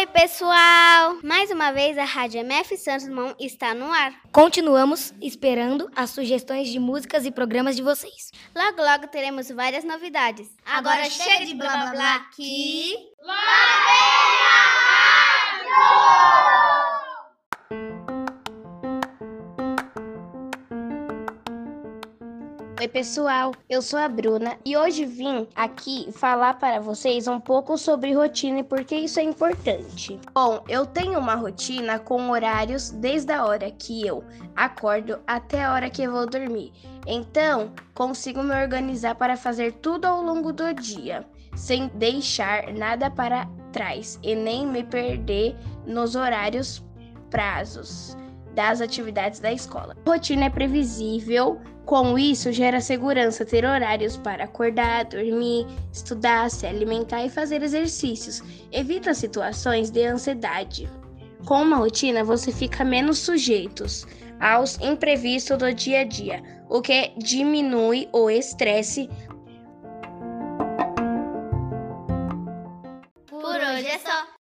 Oi, pessoal! Mais uma vez a Rádio MF Santos Dumont está no ar. Continuamos esperando as sugestões de músicas e programas de vocês. Logo, logo teremos várias novidades. Agora chega de blá blá blá que... Lá Oi, pessoal, eu sou a Bruna e hoje vim aqui falar para vocês um pouco sobre rotina e por que isso é importante. Bom, eu tenho uma rotina com horários desde a hora que eu acordo até a hora que eu vou dormir. Então, consigo me organizar para fazer tudo ao longo do dia, sem deixar nada para trás e nem me perder nos horários prazos das atividades da escola. A rotina é previsível, com isso gera segurança ter horários para acordar, dormir, estudar, se alimentar e fazer exercícios. Evita situações de ansiedade. Com uma rotina, você fica menos sujeitos aos imprevistos do dia a dia, o que diminui o estresse. Por hoje é só.